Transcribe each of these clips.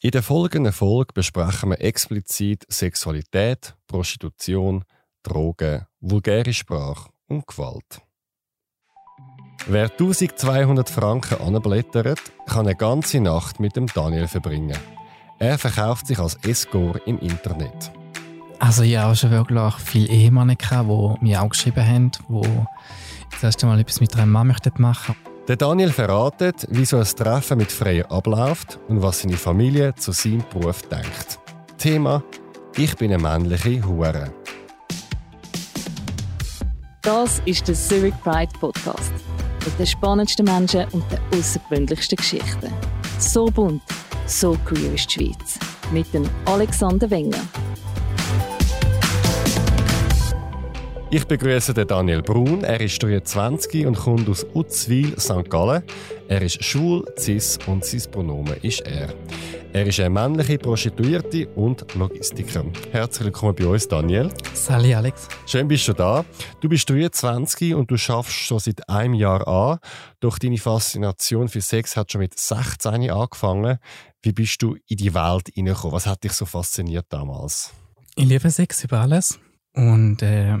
In der folgenden Folge besprechen wir explizit Sexualität, Prostitution, Drogen, vulgäre Sprache und Gewalt. Wer 1200 Franken anblättert, kann eine ganze Nacht mit dem Daniel verbringen. Er verkauft sich als Escort im Internet. Also ich habe auch schon wirklich viele Ehemänner die mir auch geschrieben haben, die das erste Mal etwas mit einer Mann machen möchten. Der Daniel verratet, wie so ein Treffen mit Freier abläuft und was seine Familie zu seinem Beruf denkt. Thema: Ich bin eine männliche Hure. Das ist der Zurich Pride Podcast mit den spannendsten Menschen und den außergewöhnlichsten Geschichten. So bunt, so queer ist die Schweiz. Mit dem Alexander Wenger. Ich begrüße den Daniel Brun. Er ist 23 und kommt aus Utzwil, St. Gallen. Er ist schwul, cis und sein Pronomen ist er. Er ist eine männliche Prostituierte und Logistiker. Herzlich willkommen bei uns, Daniel. Sally Alex. Schön bist du da. Du bist 23 und du schaffst schon seit einem Jahr an. Doch deine Faszination für Sex hat schon mit 16 angefangen. Wie bist du in die Welt hineingekommen? Was hat dich so fasziniert damals? Ich liebe Sex über alles. Und äh,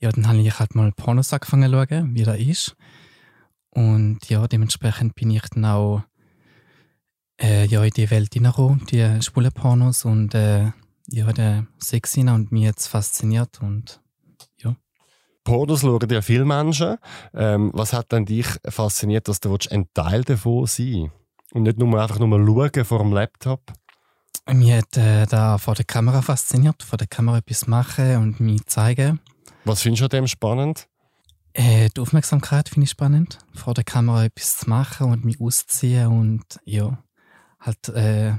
ja, dann habe ich halt mal Pornos angefangen zu schauen, wie das ist. Und ja, dementsprechend bin ich dann auch äh, ja, in die Welt hineingekommen, die schwulen Pornos und äh, ja, der Sex hinein und mich jetzt fasziniert und ja. Pornos schauen ja viele Menschen. Ähm, was hat denn dich fasziniert, dass du ein Teil davon sein Und nicht nur einfach nur schauen vor dem Laptop? Mich hat äh, da vor der Kamera fasziniert, vor der Kamera etwas machen und mich zeigen. Was findest du an dem spannend? Äh, die Aufmerksamkeit finde ich spannend. Vor der Kamera etwas zu machen und mich auszuziehen und ja, halt, äh,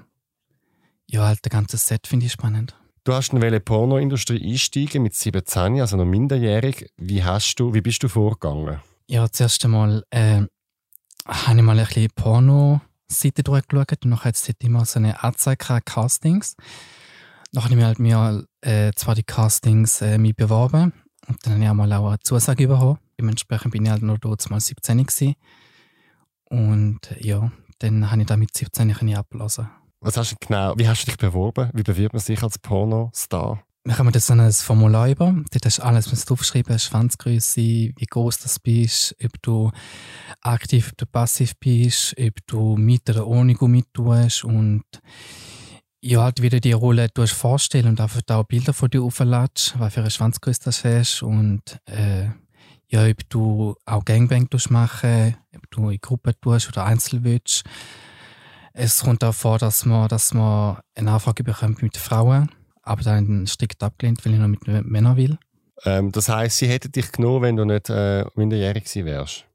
ja, halt das ganze Set finde ich spannend. Du hast in die Pornoindustrie einsteigen mit 17, also noch minderjährig. Wie, hast du, wie bist du vorgegangen? Ja, zuerst einmal äh, habe ich mal ein bisschen Porno-Seite durchgeschaut und dann hat es immer so eine Anzeige Castings. Dann habe ich mir halt mir, äh, zwar die Castings äh, mich beworben und dann habe ich auch mal auch eine Zusage bekommen. Dementsprechend bin ich halt nur dort mal 17 gewesen. Und ja, dann habe ich da mit 17 ich abgelassen. Was hast du genau, wie hast du dich beworben? Wie bewirbt man sich als Pornostar? Wir haben das so ein Formular über. Dort hast du alles was draufgeschrieben, Schwanzgröße, wie groß du bist, ob du aktiv, ob du passiv bist, ob du mit oder ohne Gummi tust und ja, halt wieder die Rolle vorstellen und einfach auch Bilder von dir aufladest, was für eine Schwanzgröße das hast und äh, ja, ob du auch Gangbang machen ob du in Gruppen tust oder einzeln willst. Es kommt auch vor, dass man, dass man eine Anfrage bekommt mit Frauen, aber dann strikt abgelehnt, weil ich noch mit Männern will. Ähm, das heißt, sie hätten dich genommen, wenn du nicht äh, minderjährig gewesen wärst?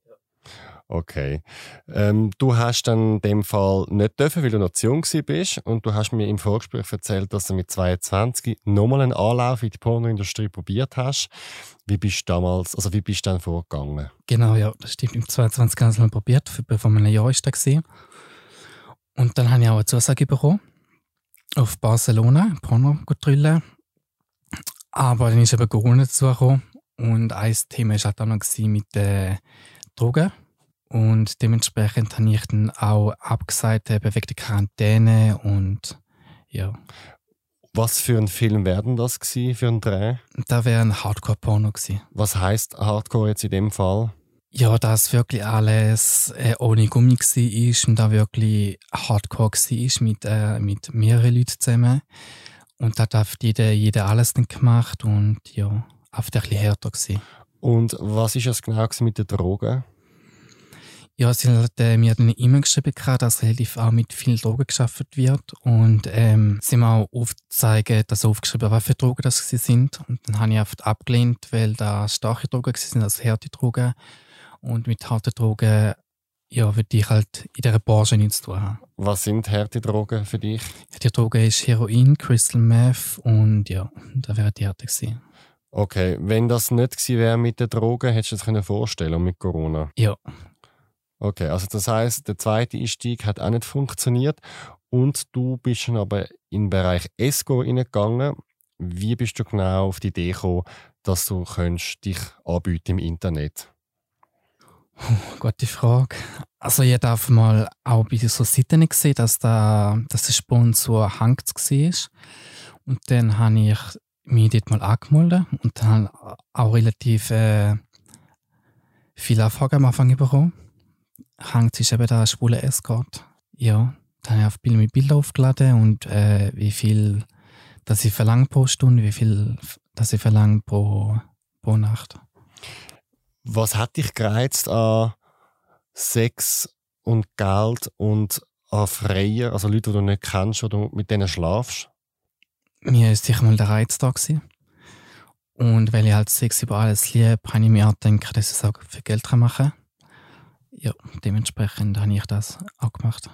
Okay. Ähm, du hast dann in dem Fall nicht dürfen, weil du noch zu jung bist und du hast mir im Vorgespräch erzählt, dass du mit 22 nochmal einen Anlauf in die Pornoindustrie probiert hast. Wie bist du damals, also wie bist du dann vorgegangen? Genau, ja, das stimmt. Im 22 habe ich es mal probiert, vor einem Jahr war das. Und dann habe ich auch eine Zusage bekommen auf Barcelona, Porno drüllen. Aber dann ist eben Corona dazugekommen und ein Thema war halt auch noch mit den Drogen und dementsprechend habe ich dann auch abgesagt, der Quarantäne und ja. Was für ein Film werden das gewesen, für ein Dreh? Da wäre ein Hardcore-Porno gewesen. Was heißt Hardcore jetzt in dem Fall? Ja, dass wirklich alles äh, ohne Gummi war und da wirklich Hardcore war mit, äh, mit mehreren Leuten zusammen. Und da hat jeder, jeder alles dann gemacht und ja, einfach ein bisschen härter gewesen. Und was ist das genau mit den Drogen? Ja, sie hat äh, mir eine E-Mail geschrieben, dass relativ auch mit vielen Drogen geschaffen wird. Und ähm, sie haben auch aufgezeigt, dass aufgeschrieben was für Drogen das sie sind. Und dann habe ich oft abgelehnt, weil da starke Drogen sind, also harte Drogen. Und mit harten Drogen ja, würde ich halt in dieser Branche nichts zu tun haben. Was sind harte Drogen für dich? Die Drogen ist Heroin, Crystal Meth und ja, da wäre die harte gewesen. Okay, wenn das nicht gewesen wäre mit den Drogen, hättest du dir das vorstellen mit Corona? Ja, Okay, also das heißt, der zweite Einstieg hat auch nicht funktioniert und du bist dann aber in den Bereich ESCO reingegangen. Wie bist du genau auf die Idee gekommen, dass du dich anbieten im Internet? Puh, gute Frage. Also ich darf mal auch bei so Seiten gesehen, dass, da, dass der Sponsor Hangt war. Und dann habe ich mich dort mal angemeldet und dann auch relativ äh, viele Anfragen am Anfang bekommen. Hangt ist eben der schwule Escort. Ja, dann habe ich auf Bild mit Bilder aufgeladen und äh, wie viel dass ich verlange pro Stunde, wie viel dass ich verlange pro, pro Nacht. Was hat dich gereizt an Sex und Geld und an Freier, also Leute, die du nicht kennst oder mit denen schlafst? Mir ist sicher mal der Reiz da gewesen. Und weil ich halt Sex über alles liebe, habe ich mir auch gedacht, dass ich es auch für Geld machen kann. Ja, dementsprechend habe ich das auch gemacht.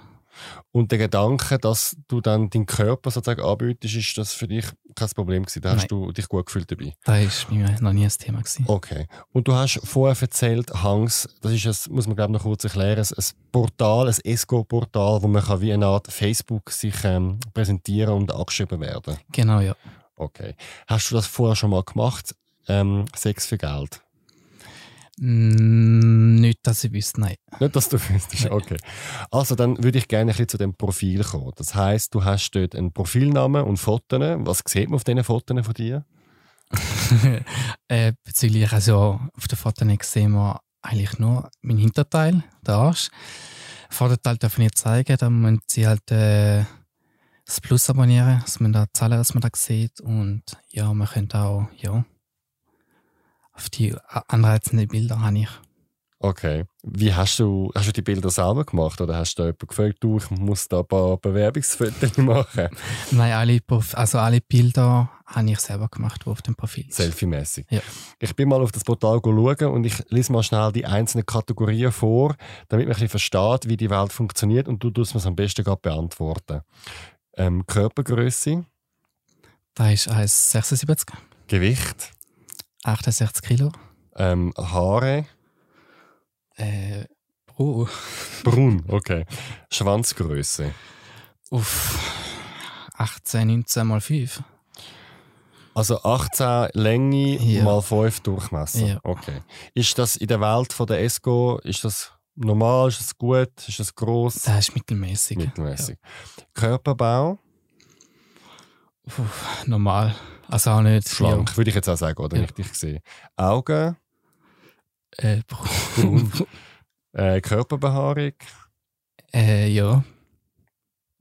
Und der Gedanke, dass du dann deinen Körper sozusagen anbietest, ist das für dich kein Problem gewesen? Da hast Nein. du dich gut gefühlt dabei? Das war mir noch nie ein Thema. Gewesen. Okay. Und du hast vorher erzählt, Hangs, das ist, ein, muss man glaube noch kurz erklären, ein Portal, ein Esco-Portal, wo man kann wie eine Art Facebook sich ähm, präsentieren und angeschrieben werden. Genau, ja. Okay. Hast du das vorher schon mal gemacht? Ähm, Sex für Geld? Mm, nicht, dass ich wüsste, nein. Nicht, dass du wüsstest, okay. Also dann würde ich gerne ein bisschen zu dem Profil kommen. Das heißt, du hast dort einen Profilnamen und Fotos. Was sieht man auf diesen Fotos von dir? äh, bezüglich, also auf den Fotos sehen wir eigentlich nur meinen Hinterteil, den Arsch. Vorderteil darf ich nicht zeigen, da müssen sie halt äh, das Plus abonnieren, dass man da zahlen, dass man das sieht. Und ja, man könnte auch, ja, auf die anreizenden Bilder habe ich. Okay. Wie hast du, hast du die Bilder selber gemacht oder hast du jemanden gefragt, du, ich muss da ein paar Bewerbungsfotos machen? Nein, alle, also alle Bilder habe ich selber gemacht, die auf dem Profil sind. Selfie-mäßig. Ja. Ich bin mal auf das Portal schauen und ich lese mal schnell die einzelnen Kategorien vor, damit man ein bisschen versteht, wie die Welt funktioniert und du tust mir es am besten gerade beantworten. Ähm, Körpergröße? Da ist 1,76. Gewicht? 68 Kilo. Ähm, Haare? Äh, oh. Brun, okay. Schwanzgröße? Uff. 18, 19 mal 5. Also 18 Länge ja. mal 5 Durchmesser. Ja. Okay. Ist das in der Welt von der ESCO, ist das normal, ist das gut, ist das groß? Das ist mittelmäßig. Mittelmäßig. Ja. Körperbau? Uff, normal. Also auch nicht. Schlank, ja. würde ich jetzt auch sagen, oder? Ja. Richtig gesehen. Augen? Äh, braun. äh, Körperbehaarung? Äh, ja.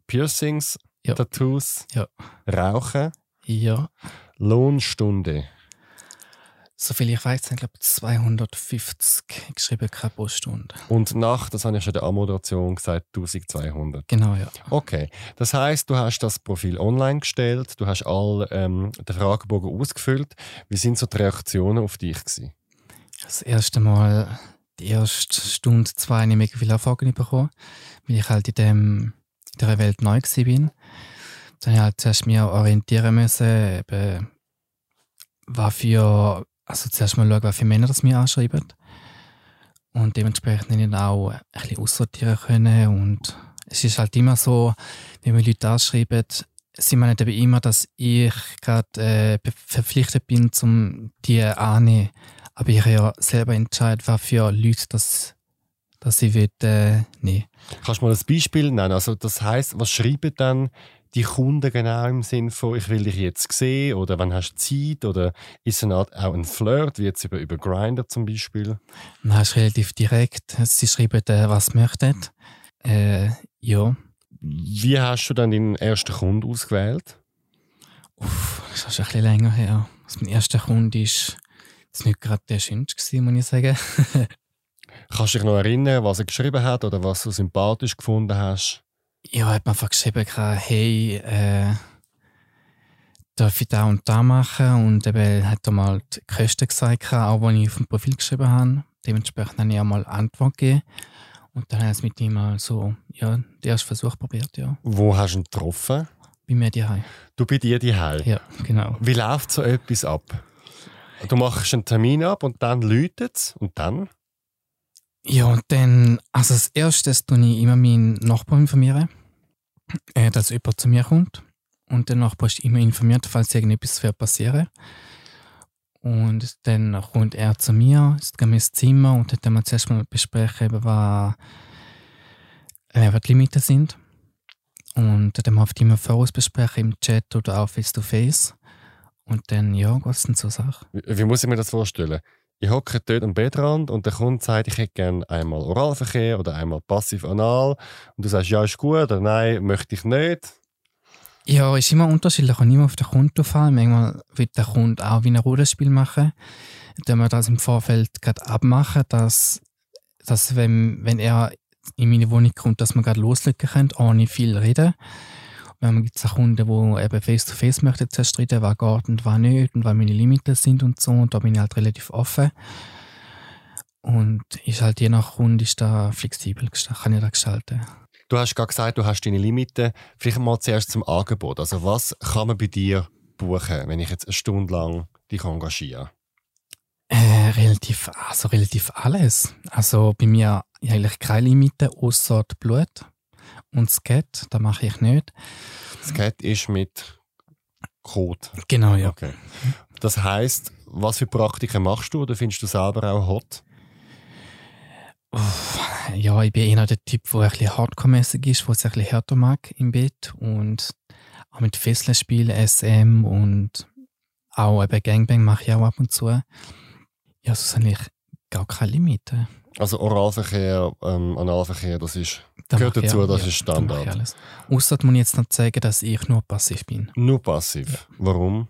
Piercings? Ja. Tattoos? Ja. Rauchen? Ja. Lohnstunde? Soviel ich weiß, sind glaube 250 geschrieben pro Stunde. Und nach, das habe ich schon in der Anmoderation gesagt, 1200. Genau, ja. Okay. Das heißt, du hast das Profil online gestellt, du hast all ähm, den Fragebogen ausgefüllt. Wie sind so die Reaktionen auf dich gewesen? Das erste Mal, die erste Stunde, zwei, habe ich mega viele Anfragen bekommen, weil ich halt in, dem, in dieser Welt neu war. Dann habe ich halt zuerst mich orientieren müssen, eben, was für also zuerst mal schauen, welche Männer das mir anschreiben. Und dementsprechend nicht auch ein bisschen aussortieren können. Und es ist halt immer so, wenn wir Leute anschreiben, sie meinen eben immer, dass ich gerade äh, verpflichtet bin, um die anzunehmen. Aber ich ja selber entscheide, was für Leute das, dass ich will, äh, nehmen Kannst du mal ein Beispiel nennen? Also das heißt, was schreiben dann die Kunden genau im Sinn von, ich will dich jetzt sehen oder wann hast du Zeit oder ist es auch ein Flirt, wie jetzt über, über Grindr zum Beispiel? Nein, ist relativ direkt. Sie schreiben, was sie möchten. Äh, ja. Wie hast du dann deinen ersten Kunden ausgewählt? Uff, das ist schon ein bisschen länger her. Also mein erster Kunde ist das nicht gerade der schönste, muss ich sagen. Kannst du dich noch erinnern, was er geschrieben hat oder was du sympathisch gefunden hast? Ja, hat man einfach geschrieben, hey, äh, darf ich da und da machen? Und eben hat er mal die Kosten gesagt, auch wenn ich auf dem Profil geschrieben habe. Dementsprechend habe ich auch mal Antwort gegeben. Und dann habe ich es mit ihm mal so, ja, den ersten Versuch probiert, ja. Wo hast du ihn getroffen? Bei mir daheim. Du bei dir daheim? Ja, genau. Wie läuft so etwas ab? Du machst einen Termin ab und dann läutet es und dann? Ja, und dann, also als erstes tue ich immer meinen Nachbarn informieren, äh, dass jemand zu mir kommt. Und der Nachbar ist immer informiert, falls irgendetwas passieren Und dann kommt er zu mir, ist wir ins Zimmer und dann wir zuerst mal besprechen, eben, was, äh, was die Limiten sind. Und dann wir oft immer voraus besprechen, im Chat oder auch face-to-face. Und dann, ja, geht es dann zur Sache. Wie, wie muss ich mir das vorstellen? Ich hocke dort am Bettrand und der Kunde sagt, ich hätte gerne einmal Oralverkehr oder einmal passiv-anal. Und du sagst, ja, ist gut oder nein, möchte ich nicht. Ja, ist immer unterschiedlich. Kann immer auf den Kunden fallen. Manchmal wird der Kunde auch wie ein Rollenspiel machen. Dann wir das im Vorfeld gerade abmachen, dass, dass wenn, wenn er in meine Wohnung kommt, dass man gerade loslegen können, ohne viel reden. Wenn gibt es auch Kunden, die eben face-to-face möchten zuerst reden, was geht und was nicht und was meine Limiten sind und so. Und da bin ich halt relativ offen. Und ist halt je nach Kunde ist da flexibel, kann ich da gestalten. Du hast gerade gesagt, du hast deine Limiten. Vielleicht mal zuerst zum Angebot. Also was kann man bei dir buchen, wenn ich jetzt eine Stunde lang dich engagiere? Äh, relativ, also relativ alles. Also bei mir eigentlich keine Limite, außer Blut. Und Skat, da mache ich nicht. Skat ist mit Code. Genau, ja. Okay. Das heißt, was für Praktiken machst du oder findest du selber auch hot? Uff, ja, ich bin eher der Typ, der ein bisschen hardcore-mäßig ist, der es ein bisschen härter mag im Bett und auch mit Fesseln spielen, SM und auch eben Gangbang mache ich auch ab und zu. Ja, sonst habe ich gar keine Limite. Also Oralverkehr, ähm, Analverkehr, das ist, gehört dazu, das ja, ist Standard. Muss ich jetzt noch zeigen, dass ich nur passiv bin. Nur passiv? Ja. Warum?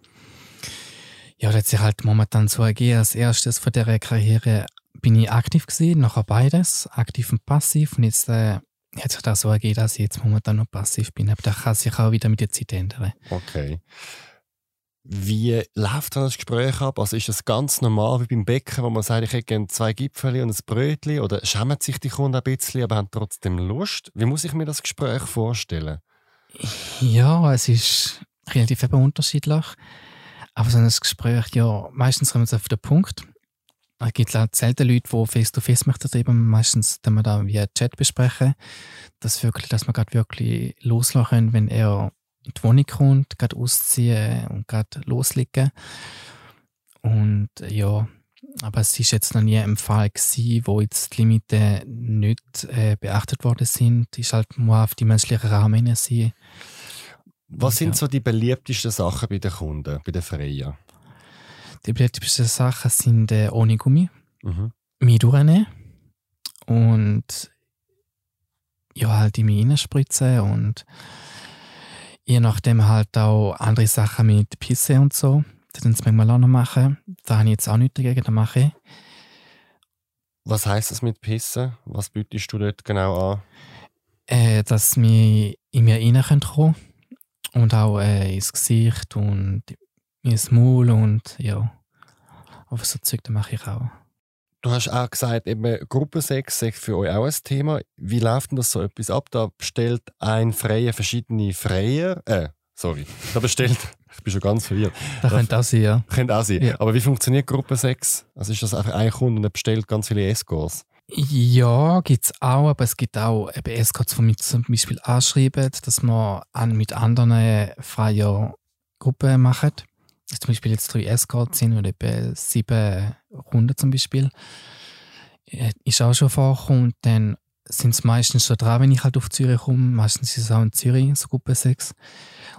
Ja, das hat sich halt momentan so ergeben. Als erstes von dieser Karriere bin ich aktiv gewesen, nachher beides, aktiv und passiv. Und jetzt äh, hat sich das so ergeben, dass ich jetzt momentan nur passiv bin. Aber das kann sich auch wieder mit der Zeit ändern. Okay. Wie läuft das Gespräch ab? Also ist das ganz normal wie beim Bäcker, wo man sagt, ich hätte gerne zwei Gipfel und ein Brötchen? Oder schämen sich die Kunden ein bisschen, aber haben trotzdem Lust? Wie muss ich mir das Gespräch vorstellen? Ja, es ist relativ unterschiedlich. Aber so ein Gespräch, ja, meistens kommen wir auf den Punkt. Es gibt halt selten Leute, die face-to-face möchten eben. Meistens, wenn wir da via Chat besprechen, dass, wirklich, dass wir gerade wirklich loslassen können, wenn er in die Wohnung kommt, gerade ausziehen und gerade loslegen. Und ja, aber es ist jetzt noch nie ein Fall gewesen, wo jetzt die Limiten nicht äh, beachtet worden sind. Es ist halt nur auf die menschlichen Rahmen sein. Was sind ja. so die beliebtesten Sachen bei den Kunden, bei den Freien? Die beliebtesten Sachen sind äh, ohne Gummi, mhm. mich durchnehmen und ja, halt in mich reinspritzen und je nachdem halt auch andere Sachen mit Pisse und so. Das können sie manchmal auch noch machen. Da habe ich jetzt auch nichts dagegen, das mache ich. Was heisst das mit Pissen? Was bietest du dort genau an? Äh, dass wir in mir rein können und auch äh, ins Gesicht und ins Maul und ja. Aber so Zeug mache ich auch. Du hast auch gesagt, eben Gruppensex ist für euch auch ein Thema. Wie läuft denn das so etwas ab? Da bestellt ein Freier verschiedene Freier. Äh, sorry. Da bestellt. ich bin schon ganz verwirrt. Das könnte auch sein, ja. Könnte auch sein. Ja. Aber wie funktioniert Gruppensex? Also ist das einfach ein Kunde und er bestellt ganz viele Escorts? Ja, gibt es auch, aber es gibt auch eben Escorts, die mich zum Beispiel anschreiben, dass man an, mit anderen Freier Gruppen machen zum Beispiel jetzt drei Escorts sind oder etwa sieben Runden zum Beispiel, äh, ist auch schon vorgekommen. Und dann sind es meistens schon dran, wenn ich halt auf Zürich komme. Meistens ist es auch in Zürich, so Gruppe 6.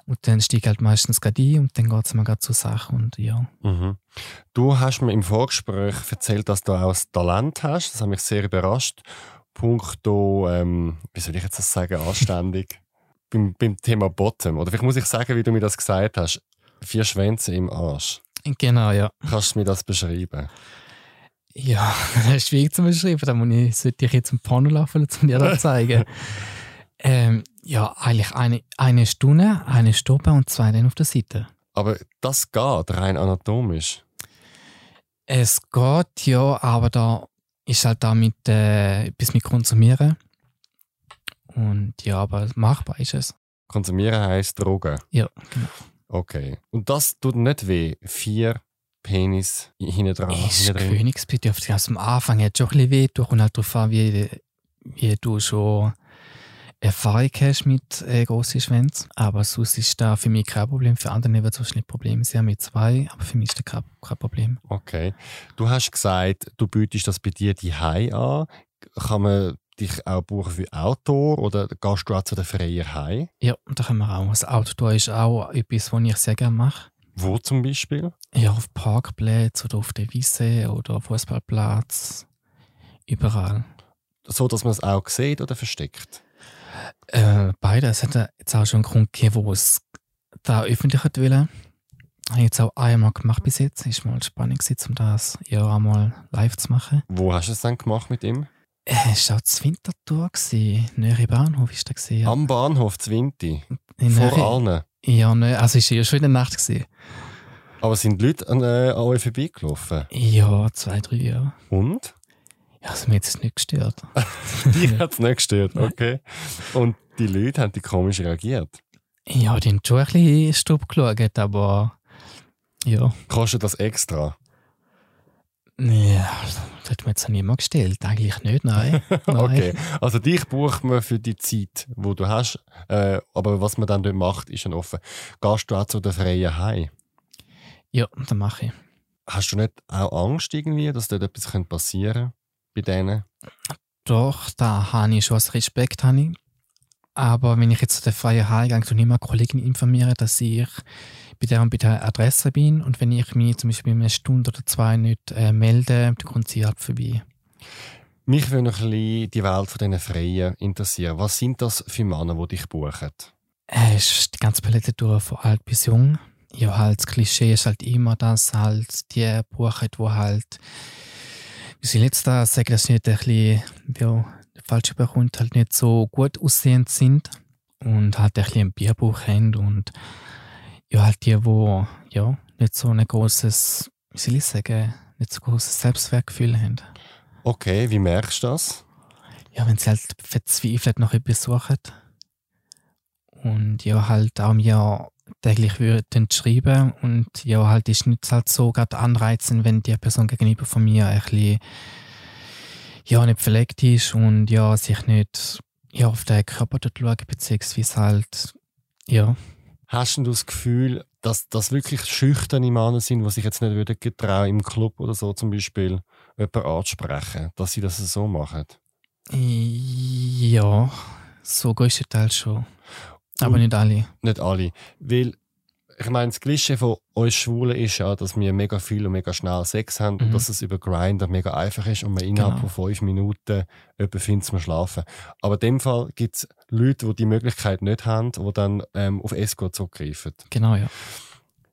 Und dann steige ich halt meistens gerade ein und dann geht es mir gerade zur Sache und ja. Mhm. Du hast mir im Vorgespräch erzählt, dass du auch ein Talent hast. Das hat mich sehr überrascht. Punkto, ähm, wie soll ich jetzt das sagen, anständig. beim, beim Thema Bottom. Oder vielleicht muss ich sagen, wie du mir das gesagt hast vier Schwänze im Arsch. Genau, ja. Kannst du mir das beschreiben? Ja, das ist schwierig zu beschreiben. Da muss ich, sollte ich jetzt ein Porno laufen, um dir das zeigen. ähm, ja, eigentlich eine, eine Stunde, eine Stoppe und zwei dann auf der Seite. Aber das geht rein anatomisch? Es geht, ja, aber da ist halt damit äh, etwas mit Konsumieren. Und ja, aber machbar ist es. Konsumieren heisst Drogen? Ja, genau. Okay. Und das tut nicht weh? Vier Penis hinten dran? Ist königsbedürftig. Also am Anfang hat es schon ein bisschen weh. Du kommst halt darauf an, wie, wie du schon Erfahrung hast mit äh, grossen Schwänzen. Aber sonst ist da für mich kein Problem. Für andere wird es wahrscheinlich Probleme sein mit zwei, aber für mich ist das kein, kein Problem. Okay. Du hast gesagt, du bietest das bei dir die an. Kann man dich auch buchen für Outdoor oder gehst du auch zu den freien Hai? Ja, da können wir auch. Das Outdoor ist auch etwas, was ich sehr gerne mache. Wo zum Beispiel? Ja, auf Parkplätzen oder auf der Wiese oder Fußballplatz. Überall. So, dass man es auch sieht oder versteckt? Äh, beide. Es hat jetzt auch schon einen Grund gegeben, wo es da öffentlich wollen. Habe ich jetzt auch einmal gemacht bis jetzt. Es war mal spannend, um das ja einmal live zu machen. Wo hast du es dann gemacht mit ihm? Es war auch das Wintertour, näher Bahnhof ist der ja. Am Bahnhof Zwinti? Vor Nähe, allen? Ja, ne, also es war ja schon in der Nacht. Gewesen. Aber sind die Leute an, äh, an euch vorbeigelaufen? Ja, zwei, drei Jahre. Und? Ja, also mir hat es nicht gestört. die hat es nicht gestört, okay. Und die Leute haben die komisch reagiert? Ja, die haben schon ein bisschen Stub geschaut, aber ja. Kostet das extra? Ja, das hat mir jetzt niemand gestellt. Eigentlich nicht, nein. nein. okay, also dich bucht man für die Zeit, die du hast. Äh, aber was man dann dort macht, ist dann offen. Gehst du auch zu den freien Hai? Ja, das mache ich. Hast du nicht auch Angst irgendwie, dass dort etwas passieren könnte bei denen? Doch, da habe ich schon als Respekt. Habe ich. Aber wenn ich jetzt zu der freien Hai gehe, tue ich immer Kollegen informieren, dass ich bei der und bei der Adresse bin und wenn ich mich zum Beispiel in einer Stunde oder zwei nicht äh, melde, dann kommt sie halt vorbei. Mich würde noch ein bisschen die Welt von diesen Freien interessieren. Was sind das für Männer, die dich buchen? Es ist die ganze Palette durch, von alt bis jung. Ja, halt, das Klischee ist halt immer, dass halt die buchen, die halt, wie soll ich jetzt da sagen, dass nicht ein bisschen, ja, falsche Begrund halt nicht so gut aussehend sind und halt ein bisschen ein Bierbuch haben und ja, halt die, die ja, nicht so ein großes, wie soll ich sagen, nicht so großes Selbstwertgefühl haben. Okay, wie merkst du das? Ja, wenn sie halt verzweifelt nach etwas suchen. Und ja, halt auch mir täglich würden schreiben und ja, halt ist nicht halt so gerade anreizen, wenn die Person gegenüber von mir ein bisschen ja, nicht verlegt ist und ja, sich nicht ja, auf den Körper dort schaut, beziehungsweise halt, ja, Hast du das Gefühl, dass das wirklich schüchterne Männer sind, die sich jetzt nicht würden getrauen, im Club oder so zum Beispiel jemanden anzusprechen, dass sie das so machen? Ja, so größtenteils schon. Aber Und nicht alle. Nicht alle. Weil ich meine, das Klischee von uns Schwulen ist ja, dass wir mega viel und mega schnell Sex haben mhm. und dass es über Grinder mega einfach ist und man innerhalb genau. von fünf Minuten jemanden findet zum Schlafen. Aber in dem Fall gibt es Leute, die die Möglichkeit nicht haben, die dann ähm, auf Escort zurückgreifen. Genau, ja.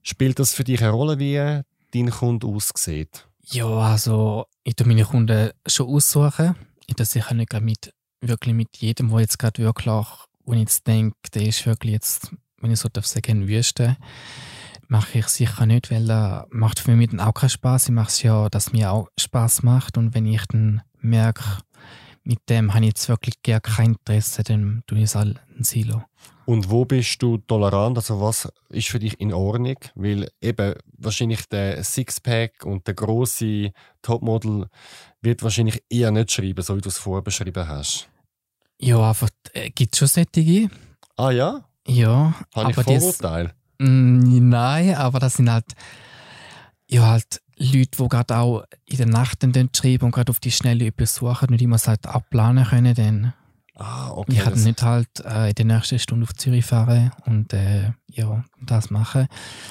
Spielt das für dich eine Rolle, wie dein Kunde aussieht? Ja, also ich tue meine Kunden schon aussuchen. Ich tue sicher nicht mit, wirklich mit jedem, der jetzt gerade wirklich, wo ich jetzt denke, der ist wirklich jetzt wenn ich so darf sagen, Wüste, mache ich sicher nicht, weil er macht für mich dann auch keinen Spaß. Ich mache es ja, dass mir auch Spaß macht und wenn ich dann merke, mit dem habe ich jetzt wirklich gar kein Interesse, dann tue ich es ein Silo. Und wo bist du tolerant? Also was ist für dich in Ordnung? Weil eben wahrscheinlich der Sixpack und der große Topmodel wird wahrscheinlich eher nicht schreiben, so wie du es vorher beschrieben hast. Ja, einfach äh, gibt es schon solche. Ah ja? Ja, Habe ich Vorurteile? Mm, nein, aber das sind halt, ja, halt Leute, die gerade auch in der Nacht dann schreiben und gerade auf die schnelle etwas suchen und immer halt abplanen können. Dann. Ah, okay. Ich kann nicht halt äh, in der nächsten Stunde auf Zürich fahren und äh, ja, das machen.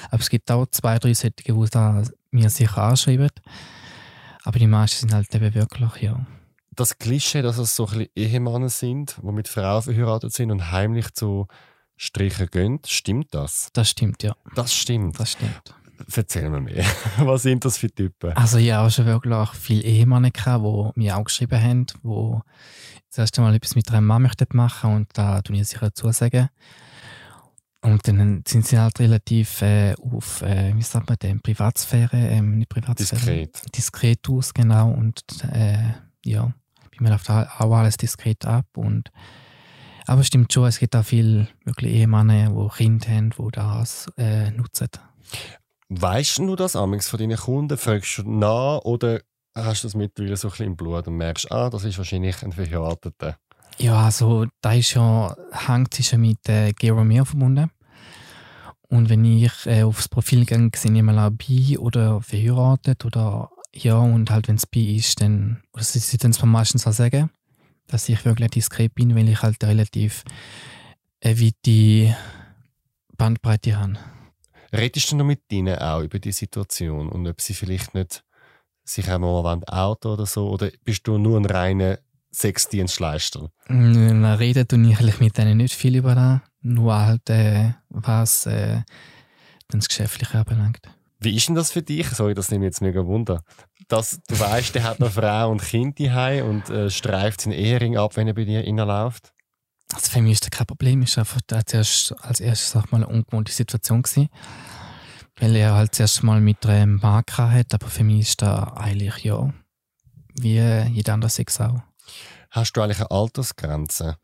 Aber es gibt auch zwei, drei solche, die da mir sicher anschreiben. Aber die meisten sind halt eben wirklich, ja. Das Klischee, dass es so ein Ehemänner sind, die mit Frauen verheiratet sind und heimlich zu Striche gehen. Stimmt das? Das stimmt, ja. Das stimmt. Das stimmt. Erzähl mir mehr. Was sind das für Typen? Also ja, auch schon wirklich viele Ehemänner gehabt, die mir auch geschrieben haben, die das erste Mal etwas mit einer Mann möchten machen und da tue ich sicher zusagen. Und dann sind sie halt relativ äh, auf, äh, wie sagt man denn, Privatsphäre, ähm, nicht Privatsphäre. Diskret. Diskret aus, genau. Und äh, ja, man läuft auch alles diskret ab und aber es stimmt schon, es gibt auch viele wirklich Ehemänner, die Kinder haben, die das äh, nutzen. Weißt du das amigs von deinen Kunden? Fragst du nach oder hast du das mittlerweile so ein bisschen im Blut und merkst, ah, das ist wahrscheinlich ein Verheirateter? Ja, also da ist ja, hängt ist ja mit äh, Gay Romeo verbunden. Und wenn ich äh, aufs Profil gehe, sehe ich mal auch bi oder verheiratet oder ja, und halt wenn es bi ist, dann, oder sie, sie dann zwar meistens auch sagen, dass ich wirklich diskret bin, weil ich halt relativ eine weite Bandbreite habe. Redest du noch mit ihnen auch über die Situation und ob sie vielleicht nicht sich einmal wollen Auto oder so oder bist du nur ein reiner Sexdienstleister? Mm, Reden tue ich eigentlich mit denen nicht viel über das, nur halt äh, was äh, das Geschäftliche anbelangt. Wie ist denn das für dich? Sorry, das nimmt mich jetzt mega Wunder. Dass du weißt, der hat noch Frau und Kind daheim und äh, streift seinen Ehering ab, wenn er bei dir reinläuft? Also für mich ist das kein Problem. War einfach als erstes, als erstes sag mal, eine ungewohnte Situation. Gewesen, weil er halt zuerst mal mit einem Mann hat, aber für mich ist das eigentlich ja wie jeder andere Sex auch. Hast du eigentlich eine Altersgrenze?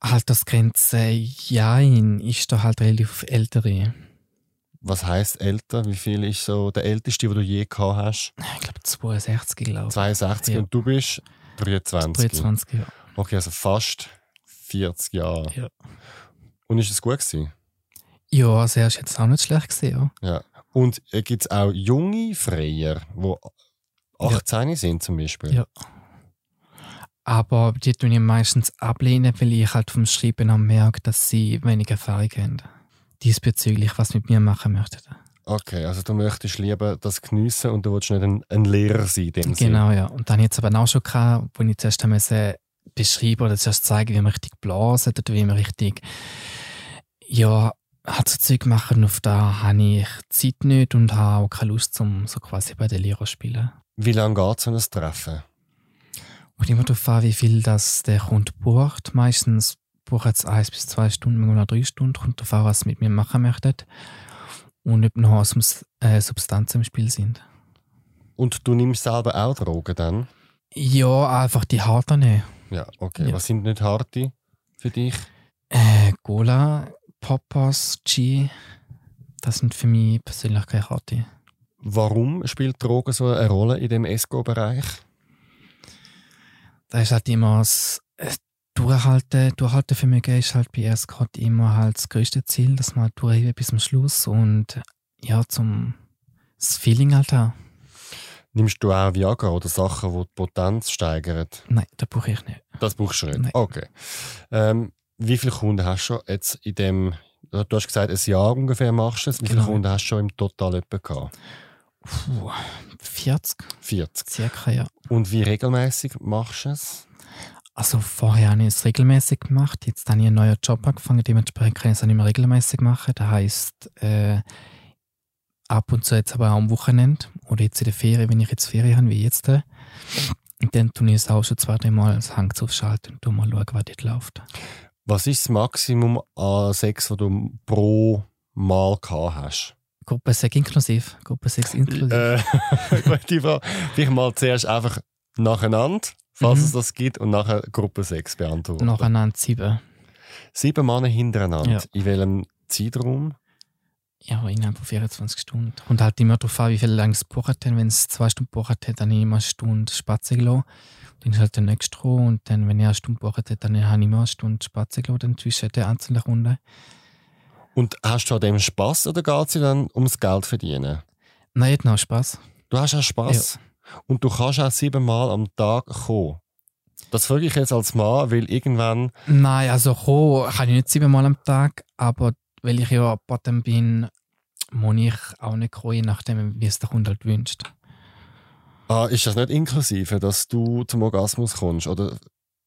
Altersgrenze, ja, ist da halt relativ ältere. Was heißt älter? Wie viel ist so der älteste, den du je gehabt hast? Ich glaube 62, glaube ich. 62 Ja. und du bist 23. 23, ja. Okay, also fast 40 Jahre. Ja. Und ist es gut gewesen? Ja, also er ist jetzt auch nicht schlecht gesehen, ja. Ja. Und äh, gibt es auch junge Freier, die 18 sind zum Beispiel? Ja. Aber die tun ich meistens ablehnen, weil ich halt vom Schreiben an merke, dass sie wenig Erfahrung haben. Diesbezüglich, was mit mir machen möchten. Okay, also du möchtest lieber das geniessen und du willst nicht ein, ein Lehrer sein in dem. Genau, ja. Und dann jetzt aber auch schon gehabt, wo ich zuerst musste beschreiben oder zuerst zeigen, wie man richtig blasen oder wie man richtig, ja, halt so Zeug machen. Auf da habe ich Zeit nicht und habe auch keine Lust, um so quasi bei den Lehrern zu spielen. Wie lange geht so ein Treffen? Und immer darauf an, wie viel das der Kunde bucht. Meistens bucht es eins bis zwei Stunden, manchmal drei Stunden. Kommt darauf an, was sie mit mir machen möchten. Und ob noch äh, Substanzen im Spiel sind. Und du nimmst selber auch Drogen dann? Ja, einfach die harten nehmen. Ja, okay. Ja. Was sind nicht harte für dich? Äh, Cola, Poppers, G, das sind für mich persönlich keine harte. Warum spielt Drogen so eine Rolle in dem Esco-Bereich? Da ist halt immer das äh, Durchhalten. Durchhaltevermögen ist halt bei erst gerade immer halt das größte Ziel, dass man durchhält bis zum Schluss und ja, zum das Feeling halt auch. Nimmst du auch Viagra oder Sachen, die die Potenz steigern? Nein, das brauche ich nicht. Das brauchst du nicht? Nein. Okay. Ähm, wie viele Kunden hast du schon jetzt in dem, du hast gesagt, ein Jahr ungefähr machst du es. Wie viele Genau. Kunden hast du schon im Total etwa gehabt? Puh, 40 40. circa, ja. Und wie regelmäßig machst du es? Also vorher habe ich es regelmäßig gemacht, jetzt habe ich einen neuen Job angefangen, dementsprechend kann ich es auch nicht mehr regelmäßig machen. Das heisst, äh, ab und zu jetzt aber auch am Wochenende oder jetzt in der Ferien, wenn ich jetzt Ferien habe, wie jetzt. Äh, und dann tue ich es auch schon zwei, drei Mal das Hang aufschalten und mal schauen, was dort läuft. Was ist das Maximum an Sex, das du pro Mal gehabt hast? Gruppe 6 inklusiv. Gruppe 6 inklusiv. Äh, gute Frage. Vielleicht mal zuerst einfach nacheinander, falls Mhm. es das gibt, und nachher Gruppe 6 beantworten. Nacheinander sieben. Sieben Männer hintereinander. Ja. In welchem Zeitraum? Ja, innerhalb von 24 Stunden. Und halt immer darauf an, wie viel lang es gebucht hat. Wenn es zwei Stunden gebucht hat, dann habe ich immer eine Stunde spazieren gelassen. Dann ist halt der nächste dran. Und dann, wenn er eine Stunde gebucht hat, dann habe ich immer eine Stunde spazieren gelassen, zwischen den einzelnen Runden. Und hast du an dem Spass oder geht es dir dann ums Geld verdienen? Nein, hat noch Spaß. Du hast auch Spass. Und du kannst auch siebenmal am Tag kommen. Das frage ich jetzt als Mann, weil irgendwann. Nein, also kommen kann ich nicht siebenmal am Tag, aber weil ich ja Bottom bin, muss ich auch nicht kommen, je nachdem, wie es der Kunde halt wünscht. Ah, ist das nicht inklusive, dass du zum Orgasmus kommst? Oder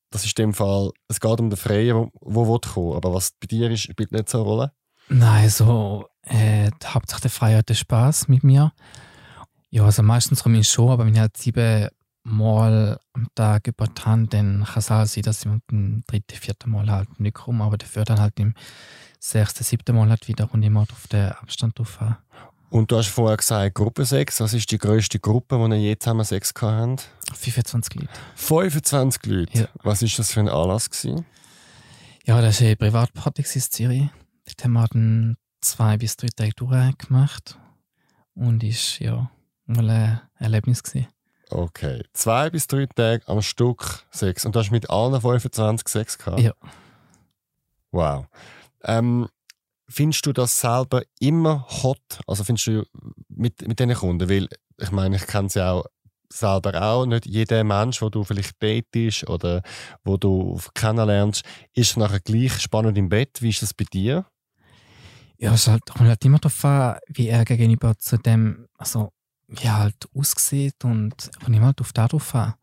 das ist in dem Fall, es geht um den Freien, wo, wo will kommen. Aber was bei dir ist, spielt nicht so eine Rolle. Nein, so äh, hauptsächlich der Freie hat den Spaß mit mir. Ja, also meistens komme ich schon, aber wenn ich halt sieben Mal am Tag über die Hand, dann kann es auch sein, dass ich beim dritten, vierten Mal halt nicht komme, aber dafür dann halt im sechsten, siebten Mal halt wieder und immer auf den Abstand drauf habe. Und du hast vorher gesagt, Gruppensex. Was ist die grösste Gruppe, die ihr je zusammen Sex habt? 25 Leute. 25 Leute. Ja. Was ist das für ein Anlass gewesen? Ja, das war eine Privatparty in Zürich. Dort haben wir dann zwei bis drei Tage durchgemacht. Und ist ja mal ein Erlebnis gewesen. Okay. Zwei bis drei Tage am Stück Sex. Und du hast mit allen 25 Sex gehabt? Ja. Wow. Ähm, findest du das selber immer hot? Also findest du mit, mit diesen Kunden? Weil, ich meine, ich kenne sie auch selber auch. Nicht jeder Mensch, wo du vielleicht datest oder wo du kennenlernst, ist nachher gleich spannend im Bett. Wie ist das bei dir? Ja, es halt, kommt halt immer darauf an, wie er gegenüber zu dem, also wie er halt aussieht und kommt immer halt auf darauf an.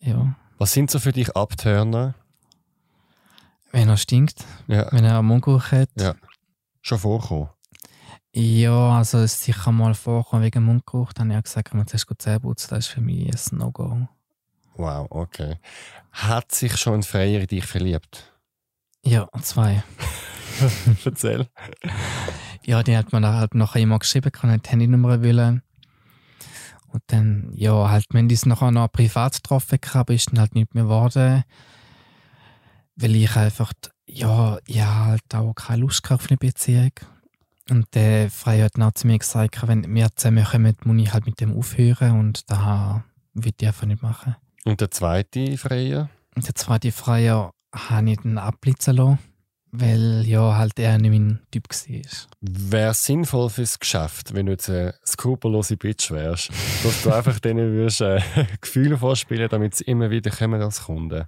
Ja. Was sind so für dich Abtörner? Wenn er stinkt, Ja. wenn er Mundgeruch hat. Ja. Schon vorkommen? Ja, also es ist sicher mal vorkommen wegen Mundgeruch. Dann habe ich auch gesagt, wenn man zuerst gut Zähne putzen, das ist für mich ein No-Go. Wow, okay. Hat sich schon ein Freier in dich verliebt? Ja, zwei. Erzähl. Ja, die hat man dann halt nachher immer geschrieben, kann die Handynummer wollen. Und dann, ja, halt, wenn die es nachher noch privat getroffen habe, ist dann halt nicht mehr geworden. Weil ich einfach, ja, ich habe halt auch keine Lust auf eine Beziehung. Und der Freie hat dann auch zu mir gesagt, wenn wir zusammen kommen, muss ich halt mit dem aufhören und da will ich einfach nicht machen. Und der zweite Freier? Der zweite Freier habe ich dann abblitzen lassen, weil ja halt er nicht mein Typ war. Wäre sinnvoll fürs Geschäft, wenn du jetzt eine skrupellose Bitch wärst, dass du einfach denen würdest, äh, Gefühle vorspielen, damit sie immer wieder kommen als Kunden.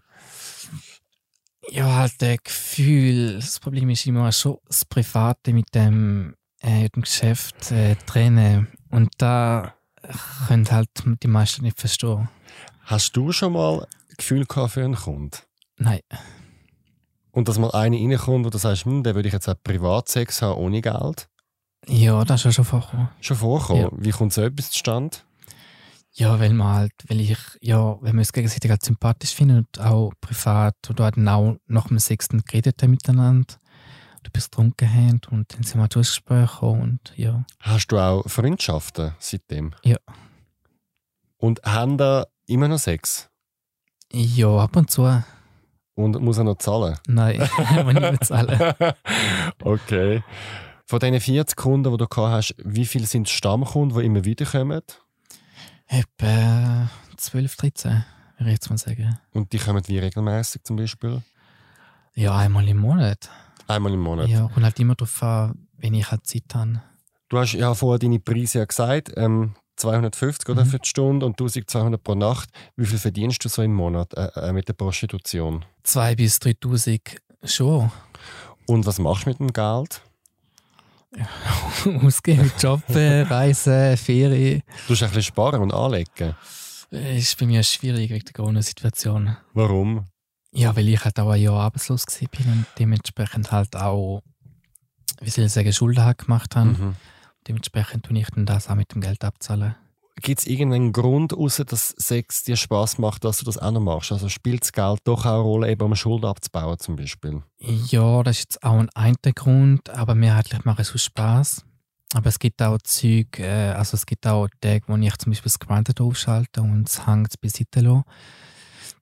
Ja, halt der Gefühl. Das Problem ist immer schon das Private mit dem, äh, dem Geschäft äh, trennen. Und da können halt die meisten nicht verstehen. Hast du schon mal Gefühl gehabt für einen Kunden? Nein. Und dass mal einer reinkommt, wo du sagst, hm, der würde ich jetzt auch Privatsex haben ohne Geld? Ja, das ist ja schon vorgekommen. Schon vorkommen. Ja. Wie kommt so etwas zustande? Ja, weil man halt, weil ich, ja, wenn wir uns gegenseitig halt sympathisch finden und auch privat oder halt auch nach dem Sechsten geredet haben miteinander. Du bist getrunken haben und dann sind wir durchs Gespräch und ja. Hast du auch Freundschaften seitdem? Ja. Und haben da immer noch Sex? Ja, ab und zu. Und muss er noch zahlen? Nein, aber nicht mehr zahlen. okay. Von diesen 40 Kunden, die du gehabt hast, wie viele sind Stammkunden, die immer wieder kommen? Etwa 12, 13, würde ich jetzt mal sagen. Und die kommen wie regelmäßig zum Beispiel? Ja, einmal im Monat. Einmal im Monat. Ja, kommt halt immer darauf an, wenn ich halt Zeit habe. Du hast ja vorher deine Preise ja gesagt, ähm, 250 oder Mhm. für die Stunde und 1200 pro Nacht. Wie viel verdienst du so im Monat äh, äh, mit der Prostitution? 2 bis 3'000 schon. Und was machst du mit dem Geld? Ausgehen, Jobben, Reisen, Ferien. Du musst ein bisschen sparen und anlegen. Ist bei mir schwierig wegen der Corona-Situation. Warum? Ja, weil ich halt auch ein Jahr arbeitslos war bin und dementsprechend halt auch, wie soll ich sagen, Schulden halt gemacht habe. Mhm. Dementsprechend tue ich dann das auch mit dem Geld abzahlen. Gibt es irgendeinen Grund, außer dass Sex dir Spaß macht, dass du das auch noch machst? Also spielt das Geld doch auch eine Rolle, eben um Schulden abzubauen zum Beispiel? Ja, das ist jetzt auch ein einter Grund, aber mehrheitlich mache es aus Spaß. Aber es gibt auch Zeug, äh, also es gibt auch Tage, wo ich zum Beispiel das Grinder aufschalte und es hängt beiseite lasse.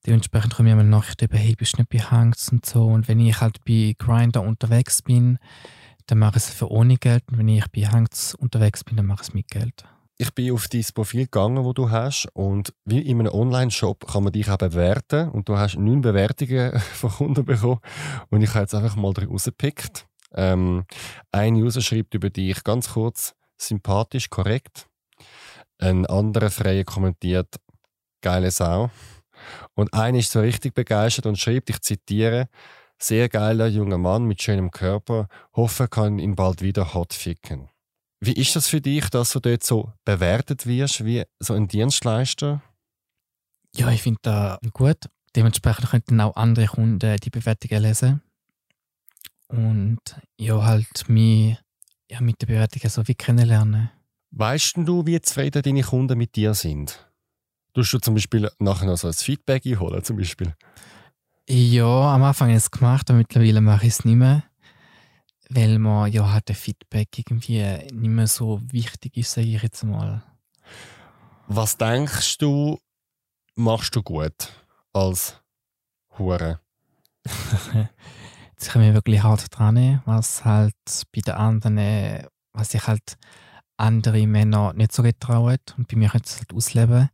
Dementsprechend komme ich mir Nachrichten über, hey, bist du nicht bei Hangs und so. Und wenn ich halt bei Grinder unterwegs bin, dann mache ich es für ohne Geld. Und wenn ich bei Hangs unterwegs bin, dann mache ich es mit Geld. Ich bin auf dein Profil gegangen, wo du hast und wie in einem Online-Shop kann man dich auch bewerten und du hast neun Bewertungen von Kunden bekommen und ich habe jetzt einfach mal drei rausgepickt. Ähm, ein User schreibt über dich ganz kurz, sympathisch, korrekt. Ein anderer Freier kommentiert, geile Sau. Und einer ist so richtig begeistert und schreibt, ich zitiere, sehr geiler junger Mann mit schönem Körper, hoffe kann ihn bald wieder hot ficken. Wie ist das für dich, dass du dort so bewertet wirst wie so ein Dienstleister? Ja, ich finde das gut. Dementsprechend könnten auch andere Kunden die Bewertungen lesen. Und ja, halt mich ja, mit den Bewertungen so wie kennenlernen. Weißt du, wie zufrieden deine Kunden mit dir sind? Tust du zum Beispiel nachher noch so ein Feedback einholen, zum Beispiel? Ja, am Anfang habe ich es gemacht, aber mittlerweile mache ich es nicht mehr. Weil man ja halt der Feedback irgendwie nicht mehr so wichtig ist, sage ich jetzt mal. Was denkst du, machst du gut als Hure? Jetzt komme ich wirklich hart dran, was halt bei den anderen, was sich halt andere Männer nicht so getrauen und bei mir können sie es halt ausleben.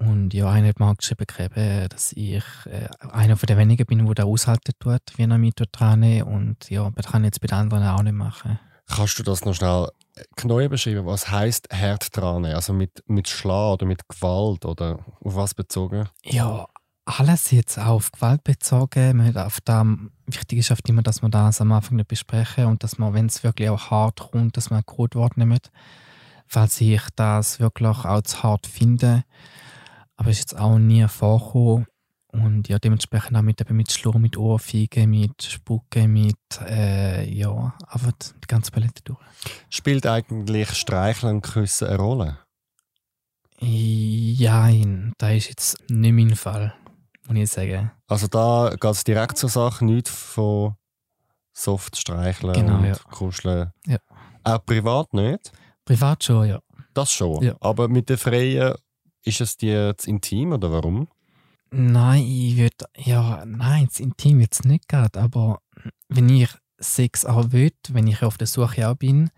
Und ja, einer hat mal geschrieben, eben, dass ich äh, einer von den wenigen bin, der da aushalten tut, wie er mich dran Und ja, das kann ich jetzt bei den anderen auch nicht machen. Kannst du das noch schnell genau beschreiben? Was heisst hart dran? Also mit, mit Schlag oder mit Gewalt oder auf was bezogen? Ja, alles jetzt auch auf Gewalt bezogen. Auf dem, wichtig ist oft immer, dass man das am Anfang nicht besprechen und dass man, wenn es wirklich auch hart kommt, dass man ein Codewort nimmt. Falls ich das wirklich auch zu hart finde. Aber ist jetzt auch nie vorgekommen. Und ja, dementsprechend auch mit, eben mit Schlurren, mit Ohrfeigen, mit Spucken, mit, äh, ja, einfach die ganze Palette durch. Spielt eigentlich Streicheln und Küssen eine Rolle? Ja, das ist jetzt nicht mein Fall muss ich sagen. Also da geht es direkt zur Sache, nicht von soft streicheln genau, und ja. kuscheln. Ja. Auch privat nicht? Privat schon, ja. Das schon. Ja. Aber mit der Freien ist es dir zu intim oder warum? Nein, ich würde, ja, nein, das Intim jetzt nicht gerade, aber wenn ich Sex auch will, wenn ich auf der Suche auch bin,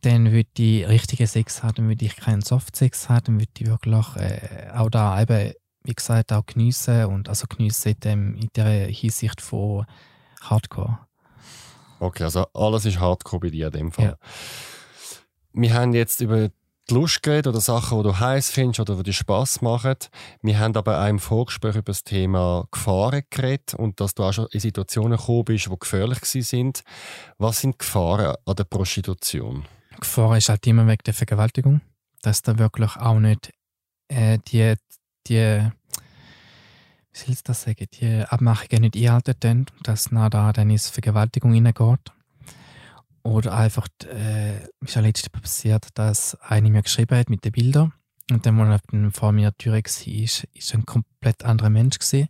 dann würde ich richtigen Sex haben, dann würde ich keinen Soft-Sex haben, dann würde ich wirklich äh, auch da eben wie gesagt, auch geniessen und also geniessen in, dem, in der Hinsicht von Hardcore. Okay, also alles ist Hardcore bei dir in dem Fall. Ja. Wir haben jetzt über die Lust geredet oder Sachen, die du heiß findest oder die dir Spass machen. Wir haben aber auch im Vorgespräch über das Thema Gefahren geredet und dass du auch schon in Situationen gekommen bist, die gefährlich sind. Was sind Gefahren an der Prostitution? Die Gefahr ist halt immer wegen der Vergewaltigung, dass da wirklich auch nicht äh, die die, wie soll ich das sagen, die Abmachungen nicht einhalten tun, dass nach da dann ins Vergewaltigung hineingeht. Oder einfach, äh, ist ja letztens passiert, dass eine mir geschrieben hat mit den Bildern und dann, als er vor mir die Tür war, ist, ein komplett anderer Mensch gewesen.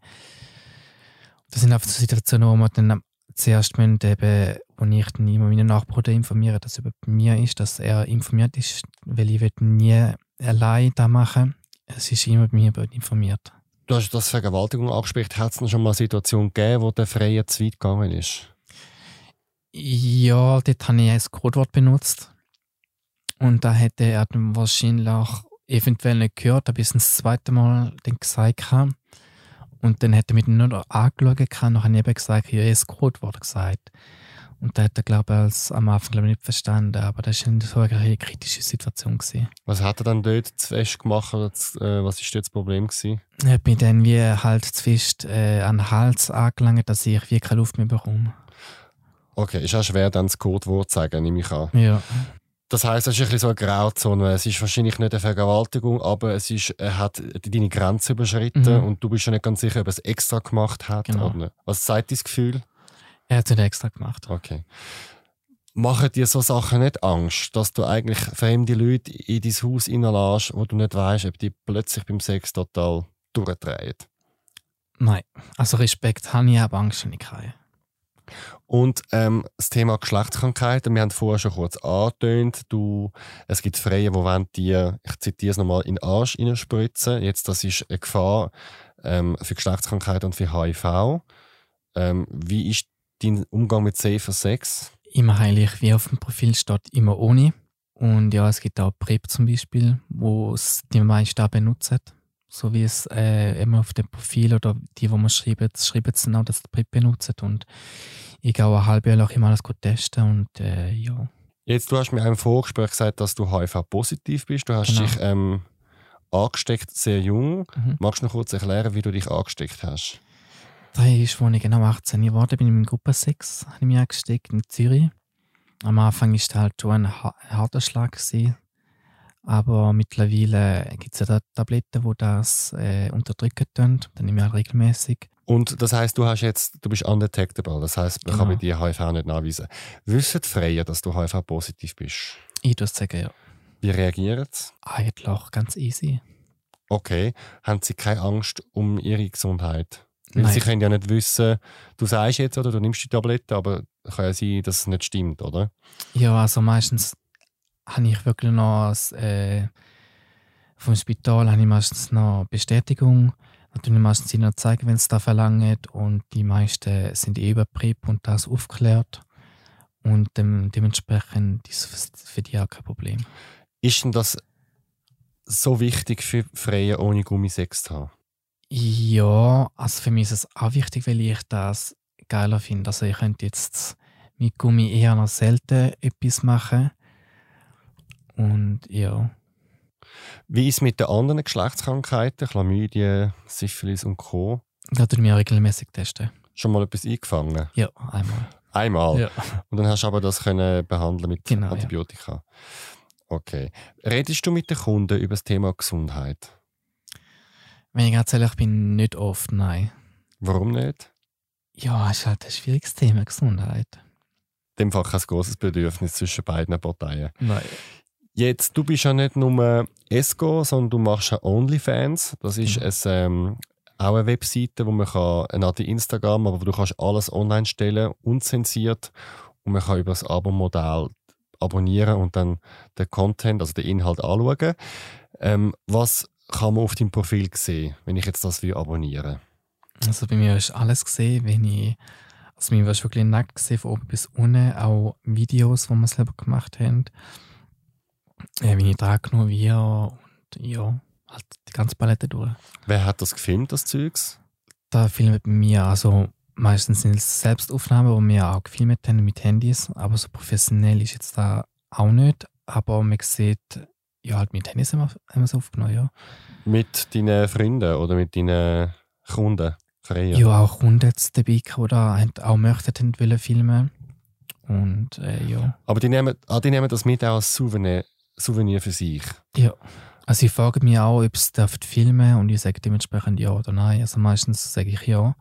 Das sind einfach so Situationen, wo man dann zuerst müssen, eben, wo ich dann immer meinen Nachbarn informiere, dass über mir ist, dass er informiert ist, weil ich nie allein da machen es ist immer bei mir informiert. Du hast das Vergewaltigung angesprochen. Hat es schon mal eine Situation gegeben, wo der Freie zu weit gegangen ist? Ja, dort habe ich ein Codewort benutzt. Und da hätte er dann wahrscheinlich eventuell nicht gehört, aber ich das zweite Mal den gesagt habe. Und dann hätte er mich nur angeschaut, und habe ich eben gesagt, habe das Codewort gesagt. Und da hat er, glaube ich, als, am Anfang glaube ich, nicht verstanden. Aber das war so eine kritische Situation. Gewesen. Was hat er dann dort zu fest gemacht? Oder zu, äh, was war dort das Problem? Gewesen? Er hat mich dann wie halt zu fest äh, an den Hals angelangt, dass ich wie keine Luft mehr bekomme. Okay, ist auch schwer, dann das Codewort zu sagen, nehme ich an. Ja. Das heisst, es ist ein bisschen so eine Grauzone. Es ist wahrscheinlich nicht eine Vergewaltigung, aber es ist, er hat deine Grenze überschritten Mhm. und du bist ja nicht ganz sicher, ob er es extra gemacht hat Genau. oder nicht. Was sagt dein Gefühl? Er hat es nicht extra gemacht. Okay. Machen dir so Sachen nicht Angst, dass du eigentlich fremde Leute in dein Haus reinlässt, wo du nicht weißt, ob die plötzlich beim Sex total durchdrehen? Nein. Also Respekt habe ich, aber Angst habe ich keine. Und ähm, das Thema Geschlechtskrankheiten, wir haben vorher schon kurz angetönt, du, es gibt Freie, die wollen dir, ich zitiere es nochmal, in den Arsch spritzen. Jetzt, das ist eine Gefahr ähm, für Geschlechtskrankheiten und für HIV. Ähm, wie ist dein Umgang mit Safer Sex? Immer heilig, wie auf dem Profil steht, immer ohne. Und ja, es gibt auch PrEP zum Beispiel, wo es die meisten benutzen. So wie es äh, immer auf dem Profil oder die, wo man schreibt, schreiben sie auch, dass sie PrEP benutzen. Und ich gehe auch ein halbes Jahr lang immer alles gut testen und äh, ja. Jetzt, du hast mir im Vorgespräch gesagt, dass du HIV-positiv bist. Du hast Genau. dich ähm, angesteckt, sehr jung. Mhm. Magst du noch kurz erklären, wie du dich angesteckt hast? Da ist, als ich genau 18 geworden bin, in Gruppe 6, habe ich mich angesteckt in Zürich. Am Anfang war es halt schon ein, ha- ein harter Schlag. Gewesen. Aber mittlerweile gibt es ja da Tabletten, die das äh, unterdrücken tun. Dann nehme ich halt regelmäßig. Und das heißt, du hast jetzt, du bist undetectable. Das heißt, man kann bei Genau. dir HIV nicht nachweisen. Wissen die Freien, dass du HIV-positiv bist? Ich würde sagen, ja. Wie reagieren sie? Eigentlich ganz easy. Okay. Haben sie keine Angst um ihre Gesundheit? Weil Nein. sie können ja nicht wissen, du sagst jetzt oder du nimmst die Tablette, aber kann ja sein, dass es nicht stimmt, oder? Ja, also meistens habe ich wirklich noch das, äh, vom Spital habe ich meistens noch Bestätigung. Natürlich meistens ihnen noch zeigen, wenn es da verlangen. Und die meisten sind eh über PrEP und das aufgeklärt. Und dem, dementsprechend ist es für die auch kein Problem. Ist denn das so wichtig für Freie ohne Gummisex zu haben? Ja, also für mich ist es auch wichtig, weil ich das geiler finde. Also ich könnte jetzt mit Gummi eher noch selten etwas machen. Und ja. Wie ist es mit den anderen Geschlechtskrankheiten, Chlamydien, Syphilis und Co.? Da tun wir regelmäßig testen. Schon mal etwas eingefangen? Ja, einmal. Einmal? Ja. Und dann hast du aber das können behandeln mit Genau, ja. Antibiotika? Okay. Redest du mit den Kunden über das Thema Gesundheit? Wenn ich ganz ehrlich bin, nicht oft, nein. Warum nicht? Ja, es ist halt ein schwieriges Thema, Gesundheit. In dem Fall kein großes Bedürfnis zwischen beiden Parteien. Nein. Jetzt, du bist ja nicht nur ESCO, sondern du machst ja OnlyFans. Das ist Mhm. ein, ähm, auch eine Webseite, wo man kann, eine Art Instagram, aber wo du kannst alles online stellen, unzensiert. Und man kann über das Abo-Modell abonnieren und dann den Content, also den Inhalt anschauen. Ähm, was kann man auf deinem Profil sehen, wenn ich jetzt das will abonnieren Also bei mir ist alles gesehen, wenn ich. Also mir war wirklich nackt gesehen, von oben bis unten. Auch Videos, die wir selber gemacht haben. Äh, wie ich dran genommen wir und ja, halt die ganze Palette durch. Wer hat das gefilmt, das Zeugs? Da filmen bei mir, also meistens sind es Selbstaufnahmen, die wir auch gefilmt haben mit Handys, aber so professionell ist jetzt da auch nicht. Aber man sieht, ja, halt mit Handys haben wir, es aufgenommen, ja. Mit deinen Freunden oder mit deinen Kunden? Freien? Ja, auch Kunden jetzt dabei, die da auch möchten wollen filmen. Und äh, ja. Aber die nehmen, ah, die nehmen das mit auch als Souvenir, Souvenir für sich. ja. Also sie fragen mich auch, ob sie dürfen filmen und ich sage dementsprechend ja oder nein. Also meistens sage ich ja.